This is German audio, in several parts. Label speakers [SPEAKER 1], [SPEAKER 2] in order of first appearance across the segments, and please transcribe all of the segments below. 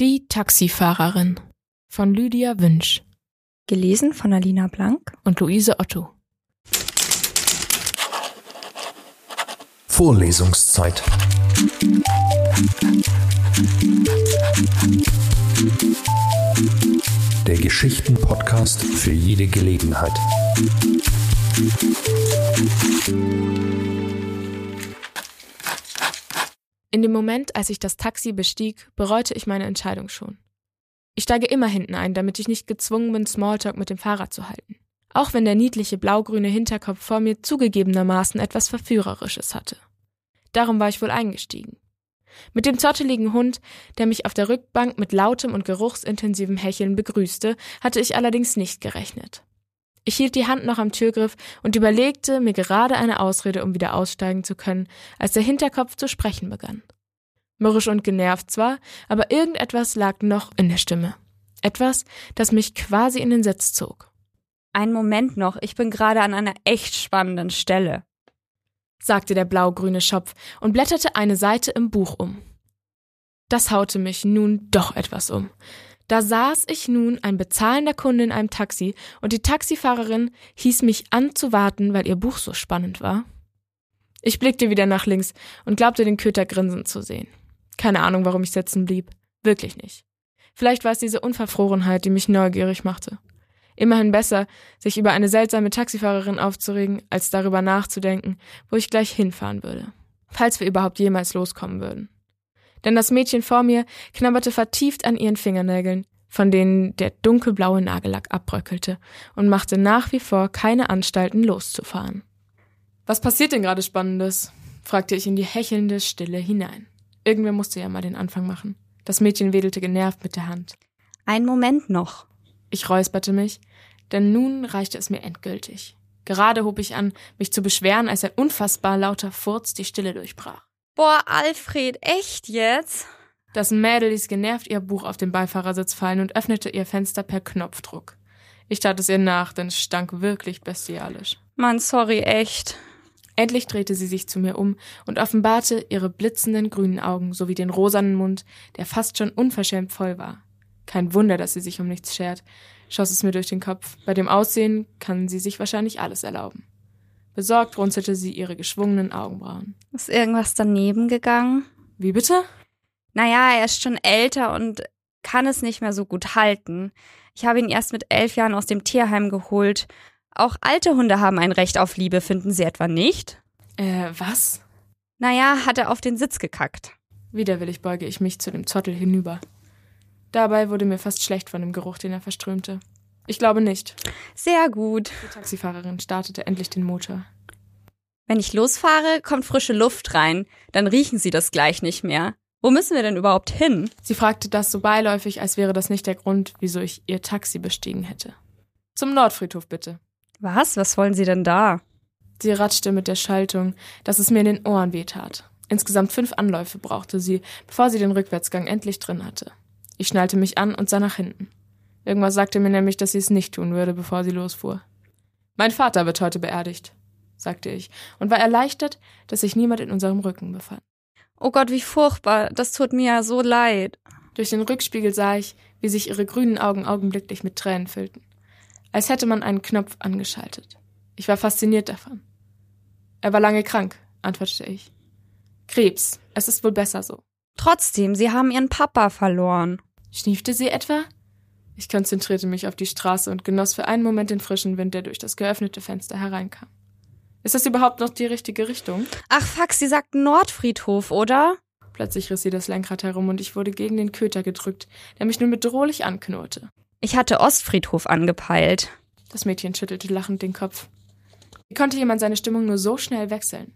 [SPEAKER 1] Die Taxifahrerin von Lydia Wünsch
[SPEAKER 2] Gelesen von Alina Blank.
[SPEAKER 1] und Luise Otto.
[SPEAKER 3] Vorlesungszeit. Der Geschichten-Podcast für jede Gelegenheit.
[SPEAKER 1] In dem Moment, als ich das Taxi bestieg, bereute ich meine Entscheidung schon. Ich steige immer hinten ein, damit ich nicht gezwungen bin, Smalltalk mit dem Fahrrad zu halten. Auch wenn der niedliche blaugrüne Hinterkopf vor mir zugegebenermaßen etwas Verführerisches hatte. Darum war ich wohl eingestiegen. Mit dem zotteligen Hund, der mich auf der Rückbank mit lautem und geruchsintensivem Hecheln begrüßte, hatte ich allerdings nicht gerechnet. Ich hielt die Hand noch am Türgriff und überlegte mir gerade eine Ausrede, um wieder aussteigen zu können, als der Hinterkopf zu sprechen begann. Mürrisch und genervt zwar, aber irgendetwas lag noch in der Stimme. Etwas, das mich quasi in den Sitz zog.
[SPEAKER 2] Einen Moment noch, ich bin gerade an einer echt spannenden Stelle.
[SPEAKER 1] sagte der blaugrüne Schopf und blätterte eine Seite im Buch um. Das haute mich nun doch etwas um. Da saß ich nun ein bezahlender Kunde in einem Taxi und die Taxifahrerin hieß mich an zu warten, weil ihr Buch so spannend war. Ich blickte wieder nach links und glaubte den Köter grinsen zu sehen. Keine Ahnung, warum ich sitzen blieb. Wirklich nicht. Vielleicht war es diese Unverfrorenheit, die mich neugierig machte. Immerhin besser, sich über eine seltsame Taxifahrerin aufzuregen, als darüber nachzudenken, wo ich gleich hinfahren würde. Falls wir überhaupt jemals loskommen würden. Denn das Mädchen vor mir knabberte vertieft an ihren Fingernägeln, von denen der dunkelblaue Nagellack abbröckelte, und machte nach wie vor keine Anstalten loszufahren. Was passiert denn gerade Spannendes? fragte ich in die hechelnde Stille hinein. Irgendwer musste ja mal den Anfang machen. Das Mädchen wedelte genervt mit der Hand.
[SPEAKER 2] Einen Moment noch.
[SPEAKER 1] Ich räusperte mich, denn nun reichte es mir endgültig. Gerade hob ich an, mich zu beschweren, als ein unfassbar lauter Furz die Stille durchbrach.
[SPEAKER 2] Boah, Alfred, echt jetzt?
[SPEAKER 1] Das Mädel ließ genervt ihr Buch auf den Beifahrersitz fallen und öffnete ihr Fenster per Knopfdruck. Ich tat es ihr nach, denn es stank wirklich bestialisch.
[SPEAKER 2] Mann, sorry, echt.
[SPEAKER 1] Endlich drehte sie sich zu mir um und offenbarte ihre blitzenden grünen Augen sowie den rosanen Mund, der fast schon unverschämt voll war. Kein Wunder, dass sie sich um nichts schert, schoss es mir durch den Kopf. Bei dem Aussehen kann sie sich wahrscheinlich alles erlauben. Besorgt runzelte sie ihre geschwungenen Augenbrauen.
[SPEAKER 2] Ist irgendwas daneben gegangen?
[SPEAKER 1] Wie bitte?
[SPEAKER 2] Naja, er ist schon älter und kann es nicht mehr so gut halten. Ich habe ihn erst mit elf Jahren aus dem Tierheim geholt. Auch alte Hunde haben ein Recht auf Liebe, finden Sie etwa nicht?
[SPEAKER 1] Äh, was?
[SPEAKER 2] Naja, hat er auf den Sitz gekackt.
[SPEAKER 1] Widerwillig beuge ich mich zu dem Zottel hinüber. Dabei wurde mir fast schlecht von dem Geruch, den er verströmte. Ich glaube nicht.
[SPEAKER 2] Sehr gut.
[SPEAKER 1] Die Taxifahrerin startete endlich den Motor.
[SPEAKER 2] Wenn ich losfahre, kommt frische Luft rein. Dann riechen Sie das gleich nicht mehr. Wo müssen wir denn überhaupt hin?
[SPEAKER 1] Sie fragte das so beiläufig, als wäre das nicht der Grund, wieso ich ihr Taxi bestiegen hätte. Zum Nordfriedhof bitte.
[SPEAKER 2] Was? Was wollen Sie denn da?
[SPEAKER 1] Sie ratschte mit der Schaltung, dass es mir in den Ohren wehtat. Insgesamt fünf Anläufe brauchte sie, bevor sie den Rückwärtsgang endlich drin hatte. Ich schnallte mich an und sah nach hinten. Irgendwas sagte mir nämlich, dass sie es nicht tun würde, bevor sie losfuhr. Mein Vater wird heute beerdigt, sagte ich, und war erleichtert, dass sich niemand in unserem Rücken befand.
[SPEAKER 2] Oh Gott, wie furchtbar. Das tut mir ja so leid.
[SPEAKER 1] Durch den Rückspiegel sah ich, wie sich ihre grünen Augen augenblicklich mit Tränen füllten. Als hätte man einen Knopf angeschaltet. Ich war fasziniert davon. Er war lange krank, antwortete ich. Krebs. Es ist wohl besser so.
[SPEAKER 2] Trotzdem, Sie haben Ihren Papa verloren.
[SPEAKER 1] Schniefte sie etwa? Ich konzentrierte mich auf die Straße und genoss für einen Moment den frischen Wind, der durch das geöffnete Fenster hereinkam. Ist das überhaupt noch die richtige Richtung?
[SPEAKER 2] Ach fuck, Sie sagten Nordfriedhof, oder?
[SPEAKER 1] Plötzlich riss sie das Lenkrad herum und ich wurde gegen den Köter gedrückt, der mich nun bedrohlich anknurrte.
[SPEAKER 2] Ich hatte Ostfriedhof angepeilt.
[SPEAKER 1] Das Mädchen schüttelte lachend den Kopf. Wie konnte jemand seine Stimmung nur so schnell wechseln?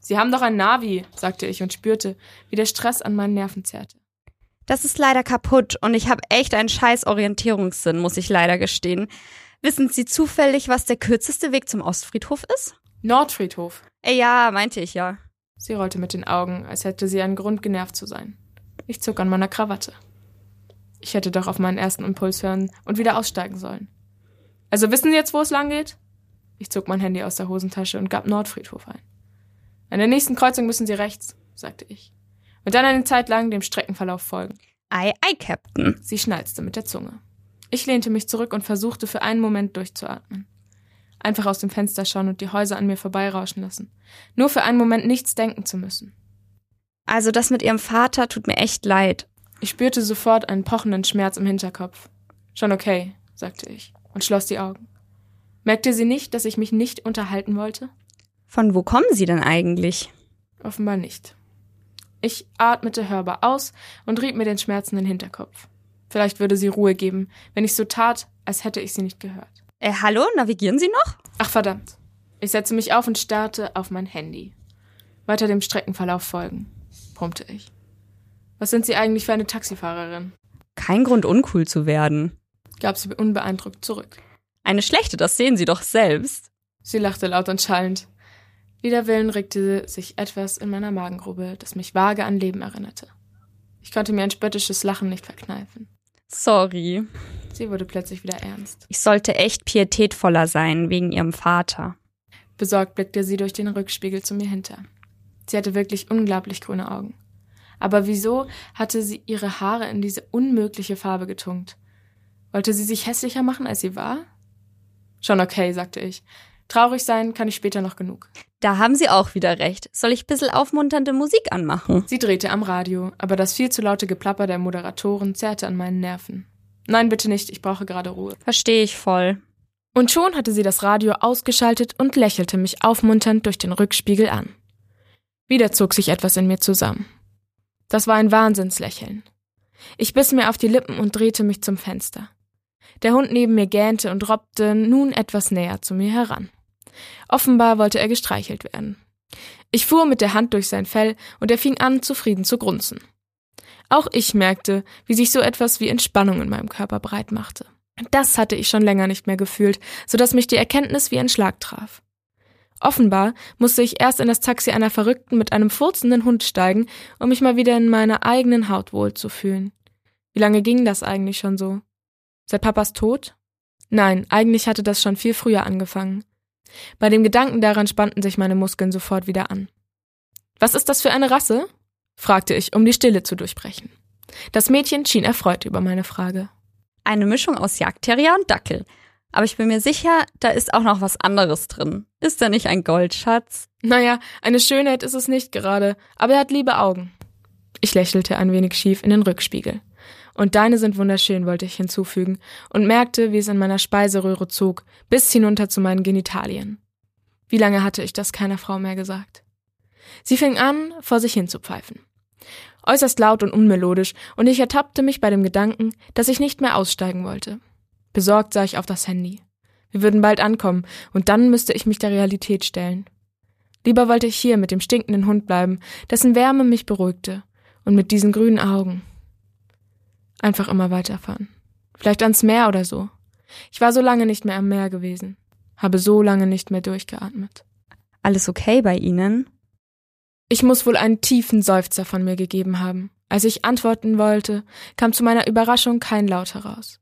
[SPEAKER 1] Sie haben doch ein Navi, sagte ich und spürte, wie der Stress an meinen Nerven zerrte.
[SPEAKER 2] Das ist leider kaputt und ich habe echt einen scheiß Orientierungssinn, muss ich leider gestehen. Wissen Sie zufällig, was der kürzeste Weg zum Ostfriedhof ist?
[SPEAKER 1] Nordfriedhof.
[SPEAKER 2] Äh, ja, meinte ich ja.
[SPEAKER 1] Sie rollte mit den Augen, als hätte sie einen Grund, genervt zu sein. Ich zog an meiner Krawatte. Ich hätte doch auf meinen ersten Impuls hören und wieder aussteigen sollen. Also wissen Sie jetzt, wo es lang geht? Ich zog mein Handy aus der Hosentasche und gab Nordfriedhof ein. An der nächsten Kreuzung müssen Sie rechts, sagte ich. Und dann eine Zeit lang dem Streckenverlauf folgen.
[SPEAKER 2] Ei, ei, Captain.
[SPEAKER 1] Sie schnalzte mit der Zunge. Ich lehnte mich zurück und versuchte für einen Moment durchzuatmen. Einfach aus dem Fenster schauen und die Häuser an mir vorbeirauschen lassen. Nur für einen Moment nichts denken zu müssen.
[SPEAKER 2] Also das mit ihrem Vater tut mir echt leid.
[SPEAKER 1] Ich spürte sofort einen pochenden Schmerz im Hinterkopf. Schon okay, sagte ich und schloss die Augen. Merkte sie nicht, dass ich mich nicht unterhalten wollte?
[SPEAKER 2] Von wo kommen Sie denn eigentlich?
[SPEAKER 1] Offenbar nicht. Ich atmete hörbar aus und rieb mir den schmerzenden Hinterkopf. Vielleicht würde sie Ruhe geben, wenn ich so tat, als hätte ich sie nicht gehört.
[SPEAKER 2] Äh, hallo, navigieren Sie noch?
[SPEAKER 1] Ach verdammt. Ich setzte mich auf und starrte auf mein Handy. Weiter dem Streckenverlauf folgen, brummte ich. Was sind Sie eigentlich für eine Taxifahrerin?
[SPEAKER 2] Kein Grund, uncool zu werden.
[SPEAKER 1] gab sie unbeeindruckt zurück.
[SPEAKER 2] Eine schlechte, das sehen Sie doch selbst.
[SPEAKER 1] Sie lachte laut und schallend. Wider Willen regte sich etwas in meiner Magengrube, das mich vage an Leben erinnerte. Ich konnte mir ein spöttisches Lachen nicht verkneifen.
[SPEAKER 2] Sorry.
[SPEAKER 1] Sie wurde plötzlich wieder ernst.
[SPEAKER 2] Ich sollte echt pietätvoller sein, wegen Ihrem Vater.
[SPEAKER 1] Besorgt blickte sie durch den Rückspiegel zu mir hinter. Sie hatte wirklich unglaublich grüne Augen. Aber wieso hatte sie ihre Haare in diese unmögliche Farbe getunkt? Wollte sie sich hässlicher machen, als sie war? Schon okay, sagte ich. Traurig sein kann ich später noch genug.
[SPEAKER 2] Da haben Sie auch wieder recht. Soll ich bissel aufmunternde Musik anmachen?
[SPEAKER 1] Sie drehte am Radio, aber das viel zu laute Geplapper der Moderatoren zerrte an meinen Nerven. Nein, bitte nicht, ich brauche gerade Ruhe.
[SPEAKER 2] Verstehe ich voll.
[SPEAKER 1] Und schon hatte sie das Radio ausgeschaltet und lächelte mich aufmunternd durch den Rückspiegel an. Wieder zog sich etwas in mir zusammen. Das war ein Wahnsinnslächeln. Ich biss mir auf die Lippen und drehte mich zum Fenster. Der Hund neben mir gähnte und robbte nun etwas näher zu mir heran. Offenbar wollte er gestreichelt werden. Ich fuhr mit der Hand durch sein Fell und er fing an, zufrieden zu grunzen. Auch ich merkte, wie sich so etwas wie Entspannung in meinem Körper breit machte. Das hatte ich schon länger nicht mehr gefühlt, so dass mich die Erkenntnis wie ein Schlag traf. Offenbar musste ich erst in das Taxi einer Verrückten mit einem furzenden Hund steigen, um mich mal wieder in meiner eigenen Haut wohlzufühlen. Wie lange ging das eigentlich schon so? Seit Papas Tod? Nein, eigentlich hatte das schon viel früher angefangen. Bei dem Gedanken daran spannten sich meine Muskeln sofort wieder an. Was ist das für eine Rasse? fragte ich, um die Stille zu durchbrechen. Das Mädchen schien erfreut über meine Frage.
[SPEAKER 2] Eine Mischung aus Jagdterrier und Dackel. Aber ich bin mir sicher, da ist auch noch was anderes drin. Ist er nicht ein Goldschatz?
[SPEAKER 1] Naja, eine Schönheit ist es nicht gerade, aber er hat liebe Augen. Ich lächelte ein wenig schief in den Rückspiegel. Und deine sind wunderschön, wollte ich hinzufügen, und merkte, wie es in meiner Speiseröhre zog, bis hinunter zu meinen Genitalien. Wie lange hatte ich das keiner Frau mehr gesagt? Sie fing an, vor sich hin zu pfeifen. Äußerst laut und unmelodisch, und ich ertappte mich bei dem Gedanken, dass ich nicht mehr aussteigen wollte. Besorgt sah ich auf das Handy. Wir würden bald ankommen, und dann müsste ich mich der Realität stellen. Lieber wollte ich hier mit dem stinkenden Hund bleiben, dessen Wärme mich beruhigte, und mit diesen grünen Augen. Einfach immer weiterfahren. Vielleicht ans Meer oder so. Ich war so lange nicht mehr am Meer gewesen, habe so lange nicht mehr durchgeatmet.
[SPEAKER 2] Alles okay bei Ihnen?
[SPEAKER 1] Ich muss wohl einen tiefen Seufzer von mir gegeben haben. Als ich antworten wollte, kam zu meiner Überraschung kein Laut heraus.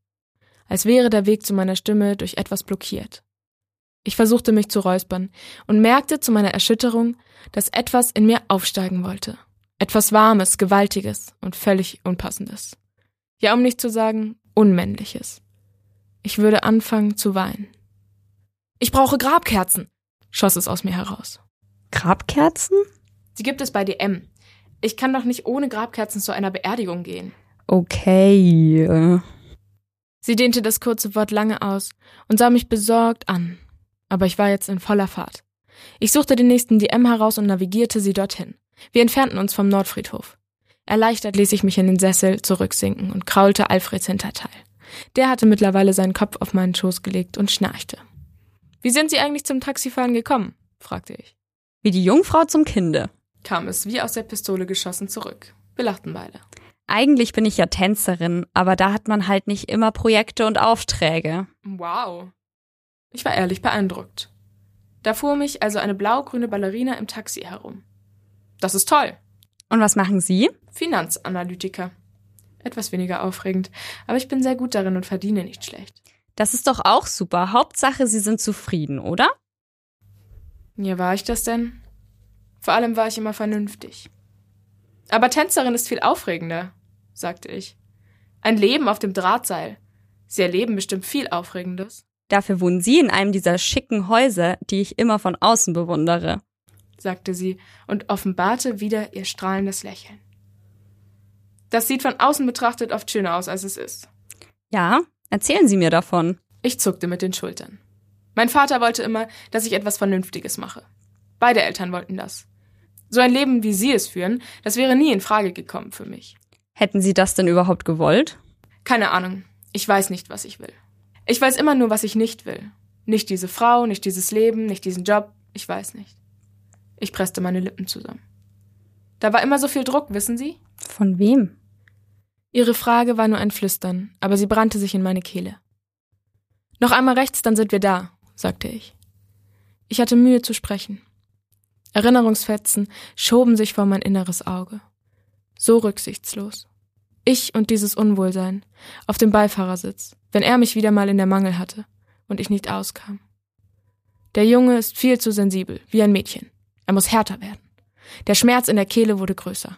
[SPEAKER 1] Als wäre der Weg zu meiner Stimme durch etwas blockiert. Ich versuchte mich zu räuspern und merkte zu meiner Erschütterung, dass etwas in mir aufsteigen wollte. Etwas Warmes, Gewaltiges und völlig Unpassendes. Ja, um nicht zu sagen, Unmännliches. Ich würde anfangen zu weinen. Ich brauche Grabkerzen, schoss es aus mir heraus.
[SPEAKER 2] Grabkerzen?
[SPEAKER 1] Sie gibt es bei DM. Ich kann doch nicht ohne Grabkerzen zu einer Beerdigung gehen.
[SPEAKER 2] Okay.
[SPEAKER 1] Sie dehnte das kurze Wort lange aus und sah mich besorgt an. Aber ich war jetzt in voller Fahrt. Ich suchte den nächsten DM heraus und navigierte sie dorthin. Wir entfernten uns vom Nordfriedhof. Erleichtert ließ ich mich in den Sessel zurücksinken und kraulte Alfreds Hinterteil. Der hatte mittlerweile seinen Kopf auf meinen Schoß gelegt und schnarchte. Wie sind Sie eigentlich zum Taxifahren gekommen? fragte ich.
[SPEAKER 2] Wie die Jungfrau zum Kinde.
[SPEAKER 1] Kam es wie aus der Pistole geschossen zurück. Wir lachten beide.
[SPEAKER 2] Eigentlich bin ich ja Tänzerin, aber da hat man halt nicht immer Projekte und Aufträge.
[SPEAKER 1] Wow. Ich war ehrlich beeindruckt. Da fuhr mich also eine blau-grüne Ballerina im Taxi herum. Das ist toll.
[SPEAKER 2] Und was machen Sie?
[SPEAKER 1] Finanzanalytiker. Etwas weniger aufregend, aber ich bin sehr gut darin und verdiene nicht schlecht.
[SPEAKER 2] Das ist doch auch super. Hauptsache, Sie sind zufrieden, oder?
[SPEAKER 1] Ja, war ich das denn? Vor allem war ich immer vernünftig. Aber Tänzerin ist viel aufregender. sagte ich. Ein Leben auf dem Drahtseil. Sie erleben bestimmt viel Aufregendes.
[SPEAKER 2] Dafür wohnen Sie in einem dieser schicken Häuser, die ich immer von außen bewundere,
[SPEAKER 1] sagte sie und offenbarte wieder ihr strahlendes Lächeln. Das sieht von außen betrachtet oft schöner aus, als es ist.
[SPEAKER 2] Ja, erzählen Sie mir davon.
[SPEAKER 1] Ich zuckte mit den Schultern. Mein Vater wollte immer, dass ich etwas Vernünftiges mache. Beide Eltern wollten das. So ein Leben, wie Sie es führen, das wäre nie in Frage gekommen für mich.
[SPEAKER 2] Hätten Sie das denn überhaupt gewollt?
[SPEAKER 1] Keine Ahnung. Ich weiß nicht, was ich will. Ich weiß immer nur, was ich nicht will. Nicht diese Frau, nicht dieses Leben, nicht diesen Job. Ich weiß nicht. Ich presste meine Lippen zusammen. Da war immer so viel Druck, wissen Sie?
[SPEAKER 2] Von wem?
[SPEAKER 1] Ihre Frage war nur ein Flüstern, aber sie brannte sich in meine Kehle. Noch einmal rechts, dann sind wir da, sagte ich. Ich hatte Mühe zu sprechen. Erinnerungsfetzen schoben sich vor mein inneres Auge. So rücksichtslos. Ich und dieses Unwohlsein auf dem Beifahrersitz, wenn er mich wieder mal in der Mangel hatte und ich nicht auskam. Der Junge ist viel zu sensibel, wie ein Mädchen. Er muss härter werden. Der Schmerz in der Kehle wurde größer.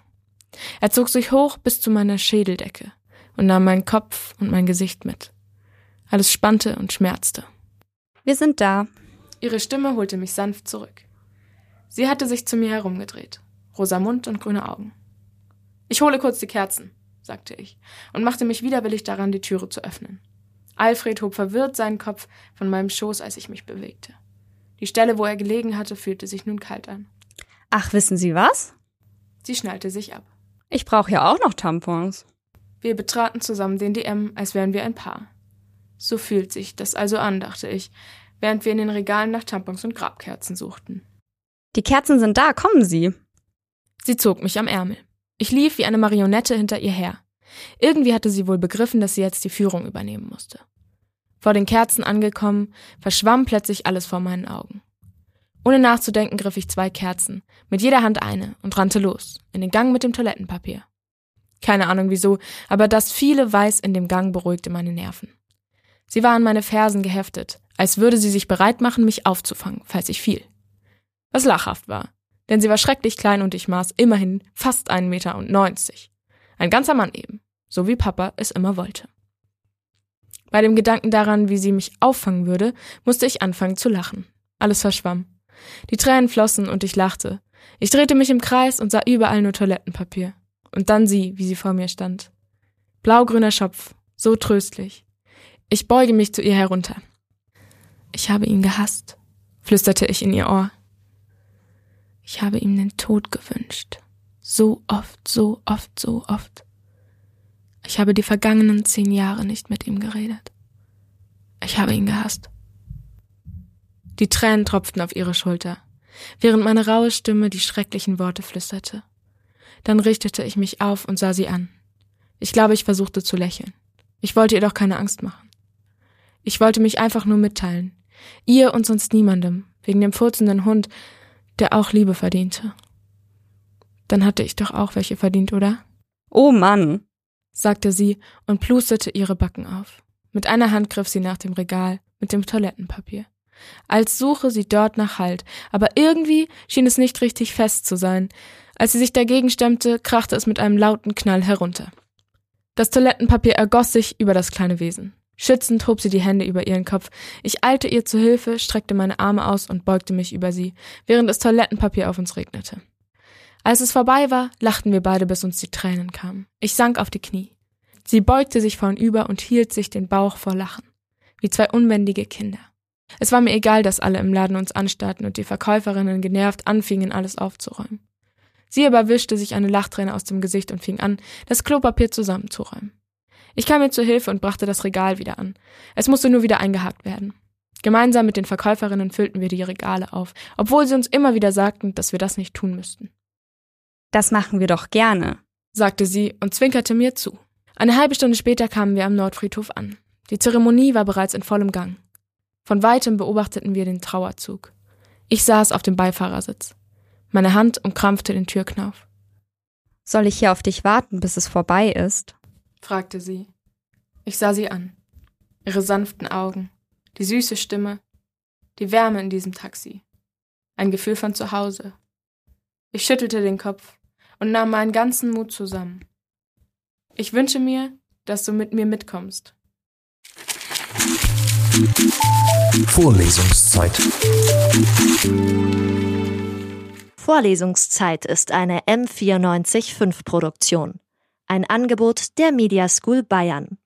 [SPEAKER 1] Er zog sich hoch bis zu meiner Schädeldecke und nahm meinen Kopf und mein Gesicht mit. Alles spannte und schmerzte.
[SPEAKER 2] Wir sind da.
[SPEAKER 1] Ihre Stimme holte mich sanft zurück. Sie hatte sich zu mir herumgedreht, rosa Mund und grüne Augen. Ich hole kurz die Kerzen, sagte ich und machte mich widerwillig daran, die Türe zu öffnen. Alfred hob verwirrt seinen Kopf von meinem Schoß, als ich mich bewegte. Die Stelle, wo er gelegen hatte, fühlte sich nun kalt an.
[SPEAKER 2] Ach, wissen Sie was?
[SPEAKER 1] Sie schnallte sich ab.
[SPEAKER 2] Ich brauche ja auch noch Tampons.
[SPEAKER 1] Wir betraten zusammen den DM, als wären wir ein Paar. So fühlt sich das also an, dachte ich, während wir in den Regalen nach Tampons und Grabkerzen suchten.
[SPEAKER 2] Die Kerzen sind da, kommen Sie.
[SPEAKER 1] Sie zog mich am Ärmel. Ich lief wie eine Marionette hinter ihr her. Irgendwie hatte sie wohl begriffen, dass sie jetzt die Führung übernehmen musste. Vor den Kerzen angekommen, verschwamm plötzlich alles vor meinen Augen. Ohne nachzudenken griff ich zwei Kerzen, mit jeder Hand eine, und rannte los, in den Gang mit dem Toilettenpapier. Keine Ahnung wieso, aber das viele Weiß in dem Gang beruhigte meine Nerven. Sie war an meine Fersen geheftet, als würde sie sich bereit machen, mich aufzufangen, falls ich fiel. Was lachhaft war, denn sie war schrecklich klein und ich maß immerhin fast einen Meter und neunzig. Ein ganzer Mann eben, so wie Papa es immer wollte. Bei dem Gedanken daran, wie sie mich auffangen würde, musste ich anfangen zu lachen. Alles verschwamm. Die Tränen flossen und ich lachte. Ich drehte mich im Kreis und sah überall nur Toilettenpapier. Und dann sie, wie sie vor mir stand. Blaugrüner Schopf, so tröstlich. Ich beuge mich zu ihr herunter. Ich habe ihn gehasst, flüsterte ich in ihr Ohr. Ich habe ihm den Tod gewünscht. So oft, so oft, so oft. Ich habe die vergangenen zehn Jahre nicht mit ihm geredet. Ich habe ihn gehasst. Die Tränen tropften auf ihre Schulter, während meine raue Stimme die schrecklichen Worte flüsterte. Dann richtete ich mich auf und sah sie an. Ich glaube, ich versuchte zu lächeln. Ich wollte ihr doch keine Angst machen. Ich wollte mich einfach nur mitteilen. Ihr und sonst niemandem, wegen dem furzenden Hund, der auch Liebe verdiente. Dann hatte ich doch auch welche verdient, oder?
[SPEAKER 2] Oh Mann,
[SPEAKER 1] sagte sie und plusterte ihre Backen auf. Mit einer Hand griff sie nach dem Regal mit dem Toilettenpapier als suche sie dort nach Halt, aber irgendwie schien es nicht richtig fest zu sein. Als sie sich dagegen stemmte, krachte es mit einem lauten Knall herunter. Das Toilettenpapier ergoss sich über das kleine Wesen. Schützend hob sie die Hände über ihren Kopf. Ich eilte ihr zu Hilfe, streckte meine Arme aus und beugte mich über sie, während das Toilettenpapier auf uns regnete. Als es vorbei war, lachten wir beide, bis uns die Tränen kamen. Ich sank auf die Knie. Sie beugte sich vornüber und hielt sich den Bauch vor Lachen, wie zwei unbändige Kinder. Es war mir egal, dass alle im Laden uns anstarrten und die Verkäuferinnen genervt anfingen, alles aufzuräumen. Sie aber wischte sich eine Lachträne aus dem Gesicht und fing an, das Klopapier zusammenzuräumen. Ich kam ihr zu Hilfe und brachte das Regal wieder an. Es musste nur wieder eingehakt werden. Gemeinsam mit den Verkäuferinnen füllten wir die Regale auf, obwohl sie uns immer wieder sagten, dass wir das nicht tun müssten.
[SPEAKER 2] Das machen wir doch gerne,
[SPEAKER 1] sagte sie und zwinkerte mir zu. Eine halbe Stunde später kamen wir am Nordfriedhof an. Die Zeremonie war bereits in vollem Gang. Von weitem beobachteten wir den Trauerzug. Ich saß auf dem Beifahrersitz. Meine Hand umkrampfte den Türknauf.
[SPEAKER 2] Soll ich hier auf dich warten, bis es vorbei ist?
[SPEAKER 1] fragte sie. Ich sah sie an. Ihre sanften Augen, die süße Stimme, die Wärme in diesem Taxi. Ein Gefühl von Zuhause. Ich schüttelte den Kopf und nahm meinen ganzen Mut zusammen. Ich wünsche mir, dass du mit mir mitkommst.
[SPEAKER 3] Vorlesungszeit.
[SPEAKER 4] Vorlesungszeit ist eine M945 Produktion. Ein Angebot der Media School Bayern.